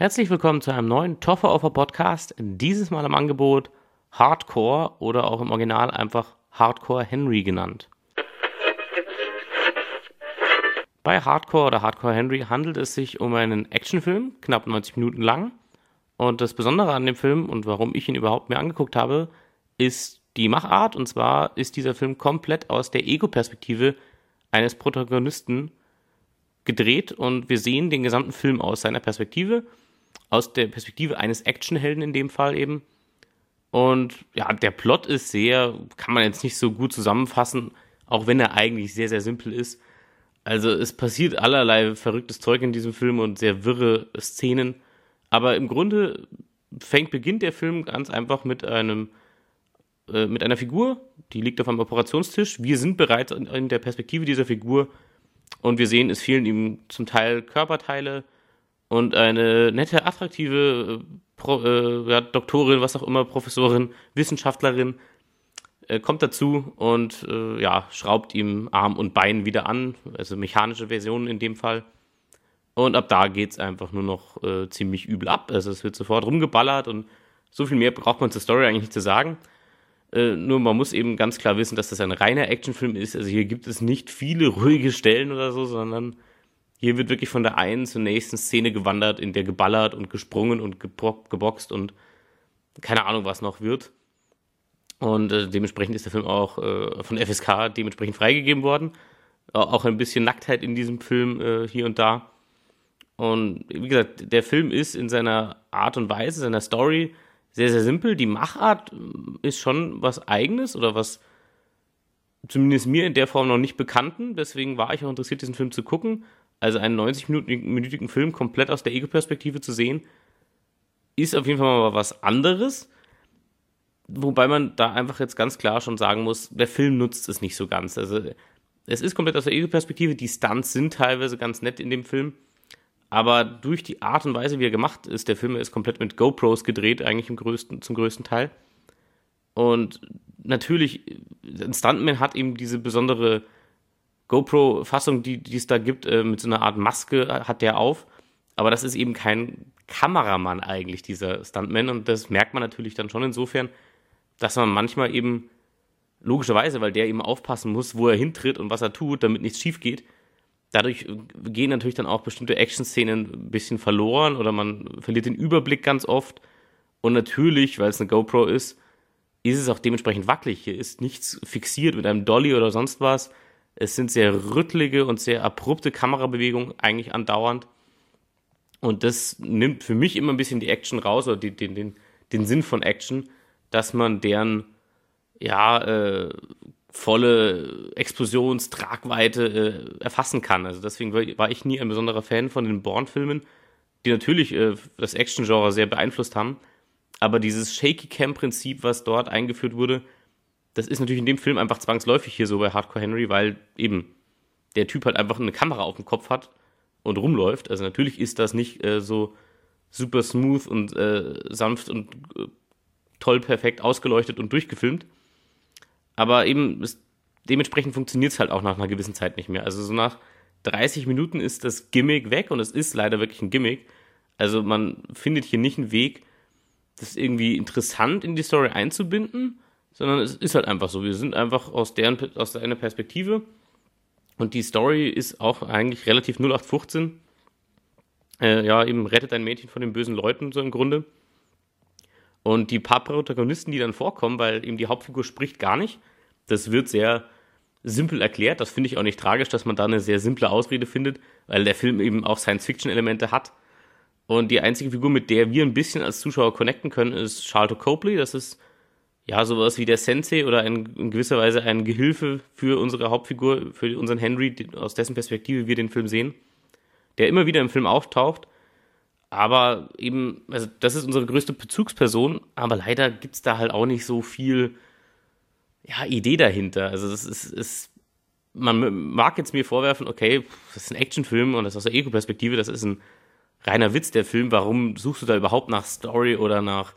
Herzlich willkommen zu einem neuen Toffer Offer Podcast. Dieses Mal im Angebot Hardcore oder auch im Original einfach Hardcore Henry genannt. Bei Hardcore oder Hardcore Henry handelt es sich um einen Actionfilm, knapp 90 Minuten lang. Und das Besondere an dem Film und warum ich ihn überhaupt mir angeguckt habe, ist die Machart. Und zwar ist dieser Film komplett aus der Ego-Perspektive eines Protagonisten gedreht und wir sehen den gesamten Film aus seiner Perspektive aus der Perspektive eines Actionhelden in dem Fall eben. Und ja, der Plot ist sehr, kann man jetzt nicht so gut zusammenfassen, auch wenn er eigentlich sehr, sehr simpel ist. Also es passiert allerlei verrücktes Zeug in diesem Film und sehr wirre Szenen. Aber im Grunde fängt, beginnt der Film ganz einfach mit einem, äh, mit einer Figur, die liegt auf einem Operationstisch. Wir sind bereits in, in der Perspektive dieser Figur und wir sehen, es fehlen ihm zum Teil Körperteile, und eine nette, attraktive äh, Pro, äh, ja, Doktorin, was auch immer, Professorin, Wissenschaftlerin äh, kommt dazu und äh, ja, schraubt ihm Arm und Bein wieder an, also mechanische Versionen in dem Fall. Und ab da geht's einfach nur noch äh, ziemlich übel ab. Also es wird sofort rumgeballert und so viel mehr braucht man zur Story eigentlich nicht zu sagen. Äh, nur man muss eben ganz klar wissen, dass das ein reiner Actionfilm ist. Also hier gibt es nicht viele ruhige Stellen oder so, sondern hier wird wirklich von der einen zur nächsten Szene gewandert, in der geballert und gesprungen und geboxt und keine Ahnung, was noch wird. Und äh, dementsprechend ist der Film auch äh, von FSK dementsprechend freigegeben worden. Auch ein bisschen Nacktheit in diesem Film äh, hier und da. Und wie gesagt, der Film ist in seiner Art und Weise, seiner Story sehr, sehr simpel. Die Machart äh, ist schon was Eigenes oder was zumindest mir in der Form noch nicht bekannten. Deswegen war ich auch interessiert, diesen Film zu gucken. Also einen 90-minütigen Film komplett aus der Ego-Perspektive zu sehen, ist auf jeden Fall mal was anderes. Wobei man da einfach jetzt ganz klar schon sagen muss, der Film nutzt es nicht so ganz. Also es ist komplett aus der Ego-Perspektive, die Stunts sind teilweise ganz nett in dem Film. Aber durch die Art und Weise, wie er gemacht ist, der Film ist komplett mit GoPros gedreht, eigentlich größten, zum größten Teil. Und natürlich, ein Stuntman hat eben diese besondere GoPro-Fassung, die, es da gibt, äh, mit so einer Art Maske äh, hat der auf. Aber das ist eben kein Kameramann eigentlich, dieser Stuntman. Und das merkt man natürlich dann schon insofern, dass man manchmal eben, logischerweise, weil der eben aufpassen muss, wo er hintritt und was er tut, damit nichts schief geht. Dadurch äh, gehen natürlich dann auch bestimmte Action-Szenen ein bisschen verloren oder man verliert den Überblick ganz oft. Und natürlich, weil es eine GoPro ist, ist es auch dementsprechend wackelig. Hier ist nichts fixiert mit einem Dolly oder sonst was. Es sind sehr rüttelige und sehr abrupte Kamerabewegungen eigentlich andauernd. Und das nimmt für mich immer ein bisschen die Action raus oder die, den, den, den Sinn von Action, dass man deren ja, äh, volle Explosionstragweite äh, erfassen kann. Also deswegen war ich nie ein besonderer Fan von den Bourne-Filmen, die natürlich äh, das Action-Genre sehr beeinflusst haben. Aber dieses Shaky-Cam-Prinzip, was dort eingeführt wurde, das ist natürlich in dem Film einfach zwangsläufig hier so bei Hardcore Henry, weil eben der Typ halt einfach eine Kamera auf dem Kopf hat und rumläuft. Also natürlich ist das nicht äh, so super smooth und äh, sanft und äh, toll perfekt ausgeleuchtet und durchgefilmt. Aber eben es, dementsprechend funktioniert es halt auch nach einer gewissen Zeit nicht mehr. Also so nach 30 Minuten ist das Gimmick weg und es ist leider wirklich ein Gimmick. Also man findet hier nicht einen Weg, das irgendwie interessant in die Story einzubinden sondern es ist halt einfach so. Wir sind einfach aus deren aus einer Perspektive und die Story ist auch eigentlich relativ 0815. Äh, ja, eben rettet ein Mädchen von den bösen Leuten so im Grunde. Und die paar Protagonisten, die dann vorkommen, weil eben die Hauptfigur spricht gar nicht, das wird sehr simpel erklärt. Das finde ich auch nicht tragisch, dass man da eine sehr simple Ausrede findet, weil der Film eben auch Science-Fiction-Elemente hat. Und die einzige Figur, mit der wir ein bisschen als Zuschauer connecten können, ist Charlotte Copley. Das ist ja, sowas wie der Sensei oder ein, in gewisser Weise ein Gehilfe für unsere Hauptfigur, für unseren Henry, aus dessen Perspektive wir den Film sehen, der immer wieder im Film auftaucht. Aber eben, also das ist unsere größte Bezugsperson, aber leider gibt's da halt auch nicht so viel ja, Idee dahinter. Also das ist, ist, man mag jetzt mir vorwerfen, okay, das ist ein Actionfilm und das aus der Ego-Perspektive, das ist ein reiner Witz, der Film. Warum suchst du da überhaupt nach Story oder nach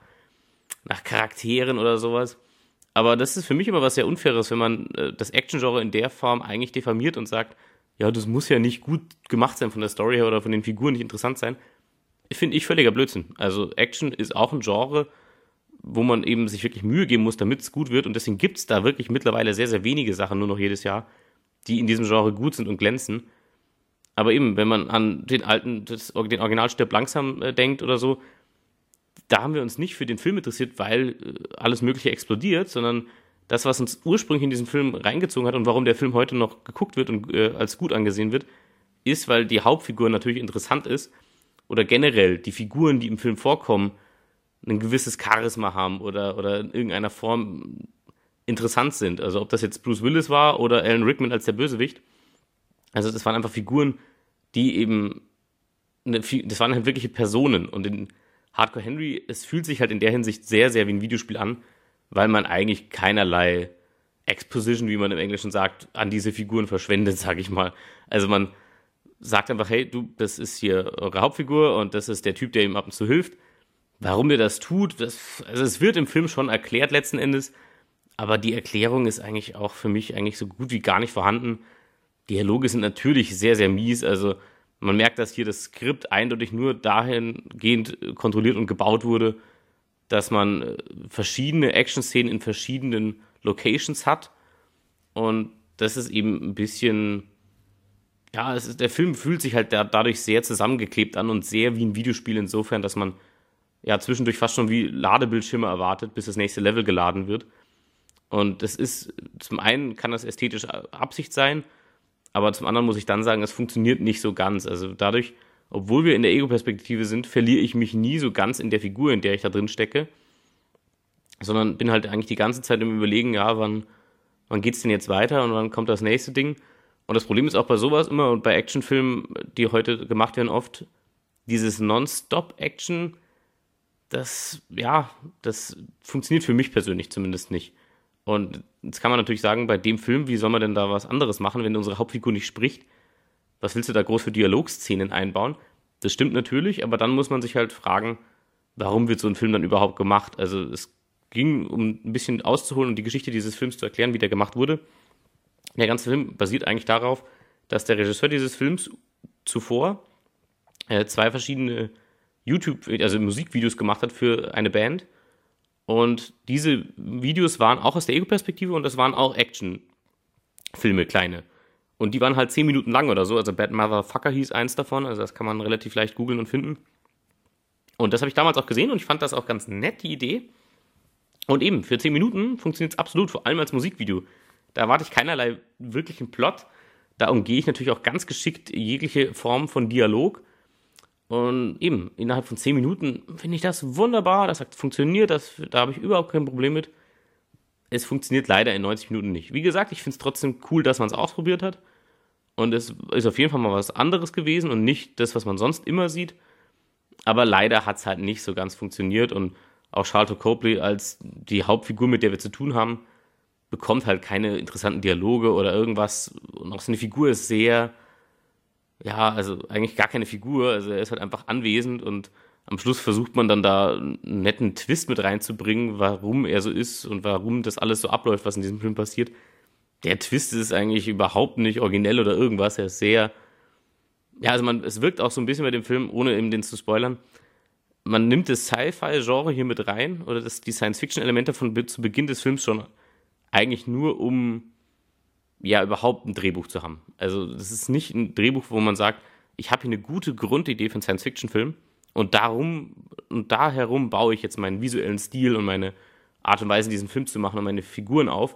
nach Charakteren oder sowas. Aber das ist für mich immer was sehr Unfaires, wenn man äh, das Action-Genre in der Form eigentlich diffamiert und sagt, ja, das muss ja nicht gut gemacht sein von der Story her oder von den Figuren nicht interessant sein. finde ich völliger Blödsinn. Also Action ist auch ein Genre, wo man eben sich wirklich Mühe geben muss, damit es gut wird. Und deswegen gibt es da wirklich mittlerweile sehr, sehr wenige Sachen nur noch jedes Jahr, die in diesem Genre gut sind und glänzen. Aber eben, wenn man an den alten, das, den Originalstirb langsam äh, denkt oder so, da haben wir uns nicht für den Film interessiert, weil äh, alles Mögliche explodiert, sondern das, was uns ursprünglich in diesen Film reingezogen hat und warum der Film heute noch geguckt wird und äh, als gut angesehen wird, ist, weil die Hauptfigur natürlich interessant ist oder generell die Figuren, die im Film vorkommen, ein gewisses Charisma haben oder, oder in irgendeiner Form interessant sind. Also ob das jetzt Bruce Willis war oder Alan Rickman als der Bösewicht. Also das waren einfach Figuren, die eben, eine, das waren halt wirkliche Personen. Und in Hardcore Henry, es fühlt sich halt in der Hinsicht sehr, sehr wie ein Videospiel an, weil man eigentlich keinerlei Exposition, wie man im Englischen sagt, an diese Figuren verschwendet, sag ich mal. Also man sagt einfach, hey, du, das ist hier eure Hauptfigur und das ist der Typ, der ihm ab und zu hilft Warum der das tut, das, also es wird im Film schon erklärt letzten Endes, aber die Erklärung ist eigentlich auch für mich eigentlich so gut wie gar nicht vorhanden. Dialoge sind natürlich sehr, sehr mies, also man merkt, dass hier das Skript eindeutig nur dahingehend kontrolliert und gebaut wurde, dass man äh, verschiedene Action-Szenen in verschiedenen Locations hat. Und das ist eben ein bisschen, ja, ist, der Film fühlt sich halt dadurch sehr zusammengeklebt an und sehr wie ein Videospiel insofern, dass man ja zwischendurch fast schon wie Ladebildschirme erwartet, bis das nächste Level geladen wird. Und das ist, zum einen kann das ästhetisch Absicht sein, aber zum anderen muss ich dann sagen, es funktioniert nicht so ganz. Also dadurch, obwohl wir in der Ego-Perspektive sind, verliere ich mich nie so ganz in der Figur, in der ich da drin stecke, sondern bin halt eigentlich die ganze Zeit im Überlegen, ja, wann, wann geht's denn jetzt weiter und wann kommt das nächste Ding? Und das Problem ist auch bei sowas immer und bei Actionfilmen, die heute gemacht werden, oft dieses Non-Stop-Action, das, ja, das funktioniert für mich persönlich zumindest nicht. Und jetzt kann man natürlich sagen, bei dem Film, wie soll man denn da was anderes machen, wenn unsere Hauptfigur nicht spricht? Was willst du da groß für Dialogszenen einbauen? Das stimmt natürlich, aber dann muss man sich halt fragen, warum wird so ein Film dann überhaupt gemacht? Also es ging, um ein bisschen auszuholen und die Geschichte dieses Films zu erklären, wie der gemacht wurde. Der ganze Film basiert eigentlich darauf, dass der Regisseur dieses Films zuvor äh, zwei verschiedene YouTube, also Musikvideos gemacht hat für eine Band. Und diese Videos waren auch aus der Ego-Perspektive und das waren auch Action-Filme, kleine. Und die waren halt 10 Minuten lang oder so. Also Bad Motherfucker hieß eins davon. Also das kann man relativ leicht googeln und finden. Und das habe ich damals auch gesehen und ich fand das auch ganz nett, die Idee. Und eben, für 10 Minuten funktioniert es absolut, vor allem als Musikvideo. Da erwarte ich keinerlei wirklichen Plot. Da umgehe ich natürlich auch ganz geschickt jegliche Form von Dialog und eben, innerhalb von 10 Minuten finde ich das wunderbar, das hat funktioniert, das, da habe ich überhaupt kein Problem mit. Es funktioniert leider in 90 Minuten nicht. Wie gesagt, ich finde es trotzdem cool, dass man es ausprobiert hat. Und es ist auf jeden Fall mal was anderes gewesen und nicht das, was man sonst immer sieht. Aber leider hat es halt nicht so ganz funktioniert und auch Charlotte Copley als die Hauptfigur, mit der wir zu tun haben, bekommt halt keine interessanten Dialoge oder irgendwas. Und auch seine Figur ist sehr ja, also eigentlich gar keine Figur. Also er ist halt einfach anwesend und am Schluss versucht man dann da einen netten Twist mit reinzubringen, warum er so ist und warum das alles so abläuft, was in diesem Film passiert. Der Twist ist eigentlich überhaupt nicht originell oder irgendwas. Er ist sehr, ja, also man, es wirkt auch so ein bisschen bei dem Film, ohne eben den zu spoilern. Man nimmt das Sci-Fi-Genre hier mit rein oder das, die Science-Fiction-Elemente von zu Beginn des Films schon eigentlich nur, um ja überhaupt ein Drehbuch zu haben. Also das ist nicht ein Drehbuch, wo man sagt, ich habe hier eine gute Grundidee für einen Science-Fiction-Film und darum und da herum baue ich jetzt meinen visuellen Stil und meine Art und Weise, diesen Film zu machen und meine Figuren auf,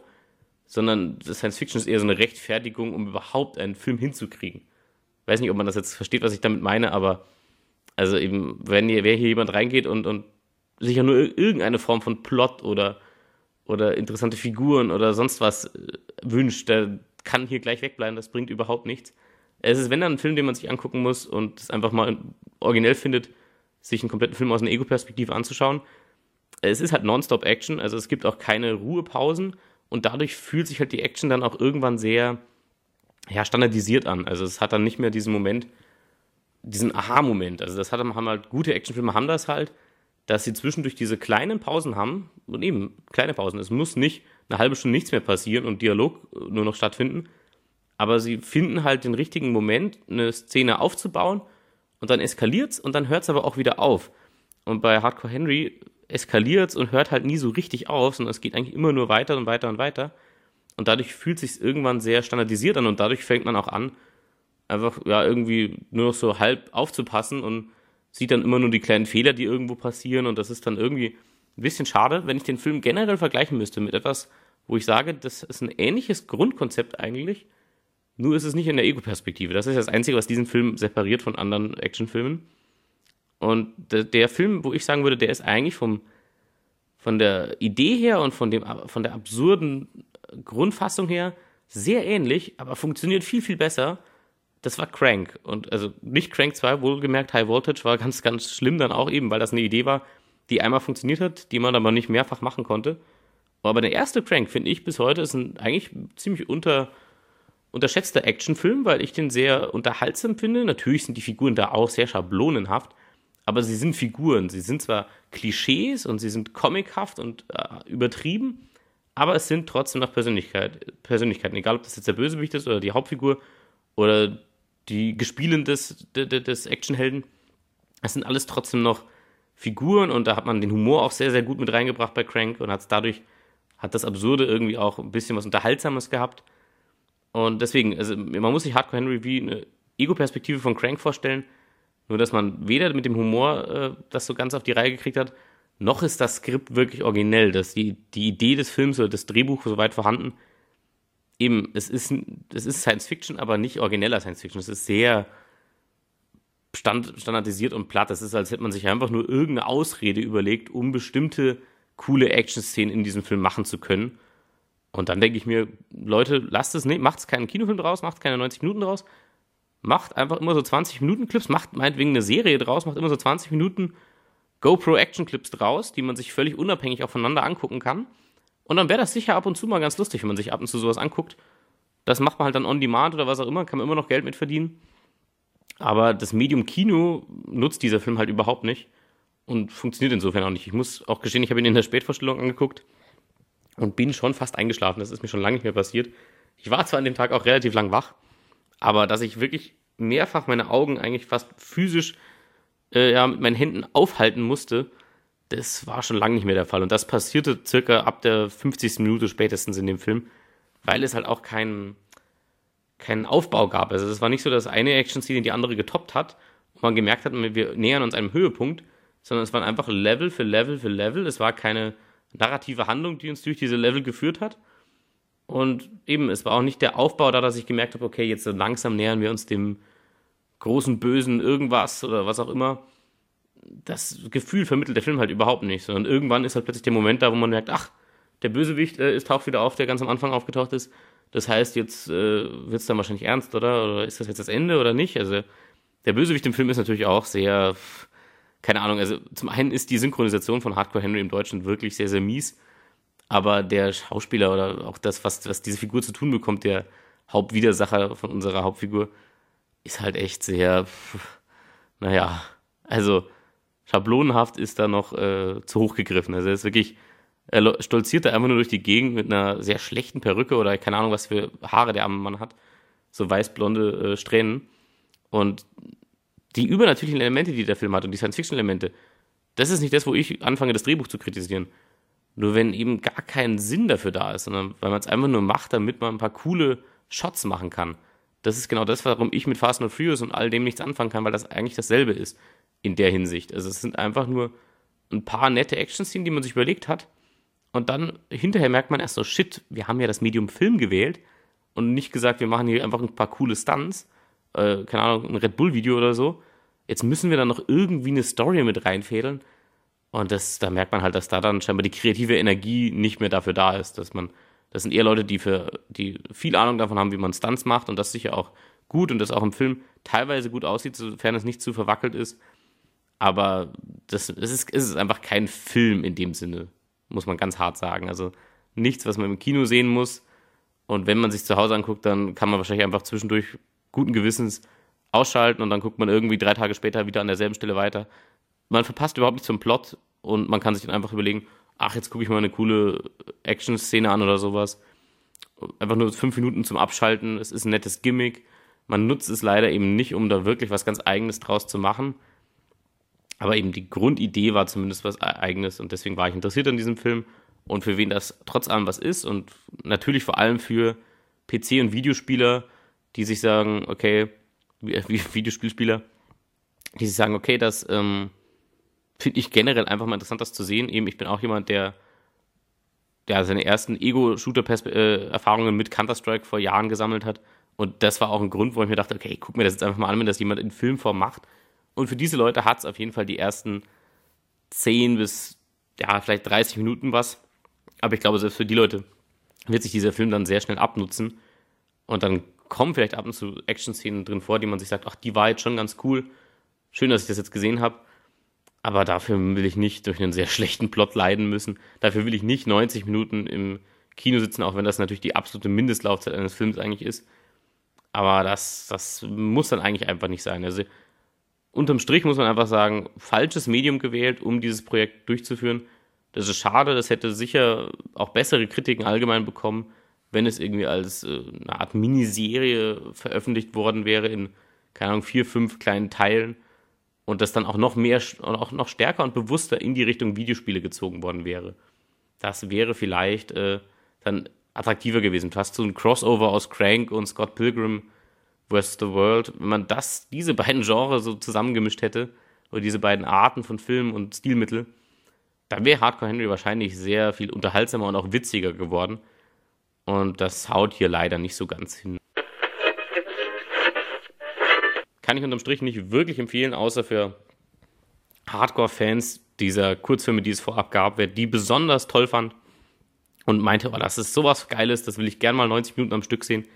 sondern Science Fiction ist eher so eine Rechtfertigung, um überhaupt einen Film hinzukriegen. Weiß nicht, ob man das jetzt versteht, was ich damit meine, aber also eben, wenn hier, wer hier jemand reingeht und, und sich ja nur irgendeine Form von Plot oder oder interessante Figuren oder sonst was äh, wünscht, der kann hier gleich wegbleiben, das bringt überhaupt nichts. Es ist, wenn dann ein Film, den man sich angucken muss und es einfach mal originell findet, sich einen kompletten Film aus einer Ego-Perspektive anzuschauen. Es ist halt Nonstop-Action, also es gibt auch keine Ruhepausen und dadurch fühlt sich halt die Action dann auch irgendwann sehr ja, standardisiert an. Also es hat dann nicht mehr diesen Moment, diesen Aha-Moment. Also das hat, haben halt gute Actionfilme haben das halt, dass sie zwischendurch diese kleinen Pausen haben, und eben kleine Pausen. Es muss nicht eine halbe Stunde nichts mehr passieren und Dialog nur noch stattfinden, aber sie finden halt den richtigen Moment, eine Szene aufzubauen und dann eskaliert's und dann hört's aber auch wieder auf. Und bei Hardcore Henry eskaliert's und hört halt nie so richtig auf, sondern es geht eigentlich immer nur weiter und weiter und weiter. Und dadurch fühlt sich's irgendwann sehr standardisiert an und dadurch fängt man auch an, einfach ja irgendwie nur noch so halb aufzupassen und sieht dann immer nur die kleinen Fehler, die irgendwo passieren und das ist dann irgendwie ein bisschen schade, wenn ich den Film generell vergleichen müsste mit etwas, wo ich sage, das ist ein ähnliches Grundkonzept eigentlich, nur ist es nicht in der Ego-Perspektive. Das ist das Einzige, was diesen Film separiert von anderen Actionfilmen. Und der, Film, wo ich sagen würde, der ist eigentlich vom, von der Idee her und von, dem, von der absurden Grundfassung her sehr ähnlich, aber funktioniert viel, viel besser. Das war Crank. Und also nicht Crank 2, wohlgemerkt, High Voltage war ganz, ganz schlimm dann auch eben, weil das eine Idee war, die einmal funktioniert hat, die man aber nicht mehrfach machen konnte. Aber der erste Crank, finde ich, bis heute ist ein eigentlich ziemlich unter, unterschätzter Actionfilm, weil ich den sehr unterhaltsam finde. Natürlich sind die Figuren da auch sehr schablonenhaft, aber sie sind Figuren. Sie sind zwar Klischees und sie sind comichaft und äh, übertrieben, aber es sind trotzdem noch Persönlichkeit, Persönlichkeiten. Egal, ob das jetzt der Bösewicht ist oder die Hauptfigur oder die Gespielen des, des, des Actionhelden. Es sind alles trotzdem noch Figuren und da hat man den Humor auch sehr, sehr gut mit reingebracht bei Crank und hat es dadurch, hat das Absurde irgendwie auch ein bisschen was Unterhaltsames gehabt. Und deswegen, also man muss sich Hardcore Henry wie eine Ego-Perspektive von Crank vorstellen, nur dass man weder mit dem Humor äh, das so ganz auf die Reihe gekriegt hat, noch ist das Skript wirklich originell, dass die, die Idee des Films oder das Drehbuch soweit vorhanden. Eben, es ist, es ist Science Fiction, aber nicht origineller Science Fiction. Es ist sehr stand, standardisiert und platt. Es ist, als hätte man sich einfach nur irgendeine Ausrede überlegt, um bestimmte coole Action-Szenen in diesem Film machen zu können. Und dann denke ich mir, Leute, lasst es nicht, macht keinen Kinofilm draus, macht keine 90 Minuten draus, macht einfach immer so 20 Minuten Clips, macht meinetwegen eine Serie draus, macht immer so 20 Minuten GoPro Action Clips draus, die man sich völlig unabhängig auch voneinander angucken kann. Und dann wäre das sicher ab und zu mal ganz lustig, wenn man sich ab und zu sowas anguckt. Das macht man halt dann on demand oder was auch immer, kann man immer noch Geld mit verdienen. Aber das Medium Kino nutzt dieser Film halt überhaupt nicht und funktioniert insofern auch nicht. Ich muss auch gestehen, ich habe ihn in der Spätvorstellung angeguckt und bin schon fast eingeschlafen. Das ist mir schon lange nicht mehr passiert. Ich war zwar an dem Tag auch relativ lang wach, aber dass ich wirklich mehrfach meine Augen eigentlich fast physisch äh, ja, mit meinen Händen aufhalten musste, das war schon lange nicht mehr der Fall. Und das passierte circa ab der 50. Minute spätestens in dem Film, weil es halt auch keinen keinen Aufbau gab. Also es war nicht so, dass eine Action-Szene die andere getoppt hat und man gemerkt hat, wir nähern uns einem Höhepunkt, sondern es waren einfach Level für Level für Level. Es war keine narrative Handlung, die uns durch diese Level geführt hat. Und eben, es war auch nicht der Aufbau da, dass ich gemerkt habe, okay, jetzt langsam nähern wir uns dem großen, bösen irgendwas oder was auch immer. Das Gefühl vermittelt der Film halt überhaupt nicht, sondern irgendwann ist halt plötzlich der Moment da, wo man merkt, ach, der Bösewicht äh, ist taucht wieder auf, der ganz am Anfang aufgetaucht ist. Das heißt, jetzt äh, wird es dann wahrscheinlich ernst, oder? Oder ist das jetzt das Ende oder nicht? Also, der Bösewicht im Film ist natürlich auch sehr, keine Ahnung, also zum einen ist die Synchronisation von Hardcore Henry im Deutschen wirklich sehr, sehr mies. Aber der Schauspieler oder auch das, was, was diese Figur zu tun bekommt, der Hauptwidersacher von unserer Hauptfigur, ist halt echt sehr, naja, also schablonenhaft ist da noch äh, zu hoch gegriffen. Also er ist wirklich er stolziert da einfach nur durch die Gegend mit einer sehr schlechten Perücke oder keine Ahnung, was für Haare der arme Mann hat. So weißblonde äh, Strähnen. Und die übernatürlichen Elemente, die der Film hat und die Science-Fiction-Elemente, das ist nicht das, wo ich anfange, das Drehbuch zu kritisieren. Nur wenn eben gar kein Sinn dafür da ist, sondern weil man es einfach nur macht, damit man ein paar coole Shots machen kann. Das ist genau das, warum ich mit Fast and Furious und all dem nichts anfangen kann, weil das eigentlich dasselbe ist in der Hinsicht. Also es sind einfach nur ein paar nette Action-Szenen, die man sich überlegt hat, und dann hinterher merkt man erst so, shit, wir haben ja das Medium Film gewählt und nicht gesagt, wir machen hier einfach ein paar coole Stunts, äh, keine Ahnung, ein Red Bull-Video oder so. Jetzt müssen wir dann noch irgendwie eine Story mit reinfädeln. Und das, da merkt man halt, dass da dann scheinbar die kreative Energie nicht mehr dafür da ist, dass man, das sind eher Leute, die für, die viel Ahnung davon haben, wie man Stunts macht und das sicher auch gut und das auch im Film teilweise gut aussieht, sofern es nicht zu verwackelt ist. Aber das, es ist, es ist einfach kein Film in dem Sinne muss man ganz hart sagen. Also nichts, was man im Kino sehen muss. Und wenn man sich zu Hause anguckt, dann kann man wahrscheinlich einfach zwischendurch guten Gewissens ausschalten und dann guckt man irgendwie drei Tage später wieder an derselben Stelle weiter. Man verpasst überhaupt nicht zum Plot und man kann sich dann einfach überlegen, ach, jetzt gucke ich mal eine coole Action-Szene an oder sowas. Einfach nur fünf Minuten zum Abschalten. Es ist ein nettes Gimmick. Man nutzt es leider eben nicht, um da wirklich was ganz Eigenes draus zu machen. Aber eben die Grundidee war zumindest was Eigenes und deswegen war ich interessiert an diesem Film. Und für wen das trotz allem was ist und natürlich vor allem für PC- und Videospieler, die sich sagen, okay, wie Videospielspieler, die sich sagen, okay, das ähm, finde ich generell einfach mal interessant, das zu sehen. Eben, ich bin auch jemand, der ja, seine ersten Ego-Shooter-Erfahrungen mit Counter-Strike vor Jahren gesammelt hat. Und das war auch ein Grund, wo ich mir dachte, okay, guck mir das jetzt einfach mal an, wenn das jemand in Filmform macht. Und für diese Leute hat es auf jeden Fall die ersten 10 bis, ja, vielleicht 30 Minuten was. Aber ich glaube, selbst für die Leute wird sich dieser Film dann sehr schnell abnutzen. Und dann kommen vielleicht ab und zu Action-Szenen drin vor, die man sich sagt, ach, die war jetzt schon ganz cool. Schön, dass ich das jetzt gesehen habe. Aber dafür will ich nicht durch einen sehr schlechten Plot leiden müssen. Dafür will ich nicht 90 Minuten im Kino sitzen, auch wenn das natürlich die absolute Mindestlaufzeit eines Films eigentlich ist. Aber das, das muss dann eigentlich einfach nicht sein. Also unterm Strich muss man einfach sagen, falsches Medium gewählt, um dieses Projekt durchzuführen. Das ist schade, das hätte sicher auch bessere Kritiken allgemein bekommen, wenn es irgendwie als äh, eine Art Miniserie veröffentlicht worden wäre in, keine Ahnung, vier, fünf kleinen Teilen und das dann auch noch mehr und auch noch stärker und bewusster in die Richtung Videospiele gezogen worden wäre. Das wäre vielleicht äh, dann attraktiver gewesen. Fast so ein Crossover aus Crank und Scott Pilgrim vs. The World. Wenn man das, diese beiden Genres so zusammengemischt hätte, oder diese beiden Arten von Film und Stilmittel, dann wäre Hardcore Henry wahrscheinlich sehr viel unterhaltsamer und auch witziger geworden. Und das haut hier leider nicht so ganz hin kann ich unterm Strich nicht wirklich empfehlen, außer für Hardcore-Fans dieser Kurzfilme, die es vorab gab, wer die besonders toll fand und meinte, oh, das ist sowas Geiles, das will ich gern mal 90 Minuten am Stück sehen,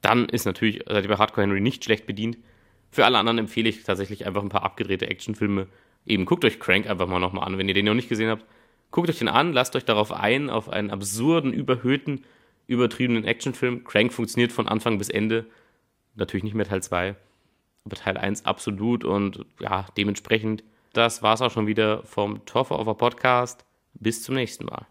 dann ist natürlich, seid ihr bei Hardcore Henry nicht schlecht bedient. Für alle anderen empfehle ich tatsächlich einfach ein paar abgedrehte Actionfilme. Eben guckt euch Crank einfach mal nochmal an, wenn ihr den noch nicht gesehen habt. Guckt euch den an, lasst euch darauf ein, auf einen absurden, überhöhten, übertriebenen Actionfilm. Crank funktioniert von Anfang bis Ende. Natürlich nicht mehr Teil 2 aber Teil 1 absolut und ja, dementsprechend, das war es auch schon wieder vom Toffer Podcast. Bis zum nächsten Mal.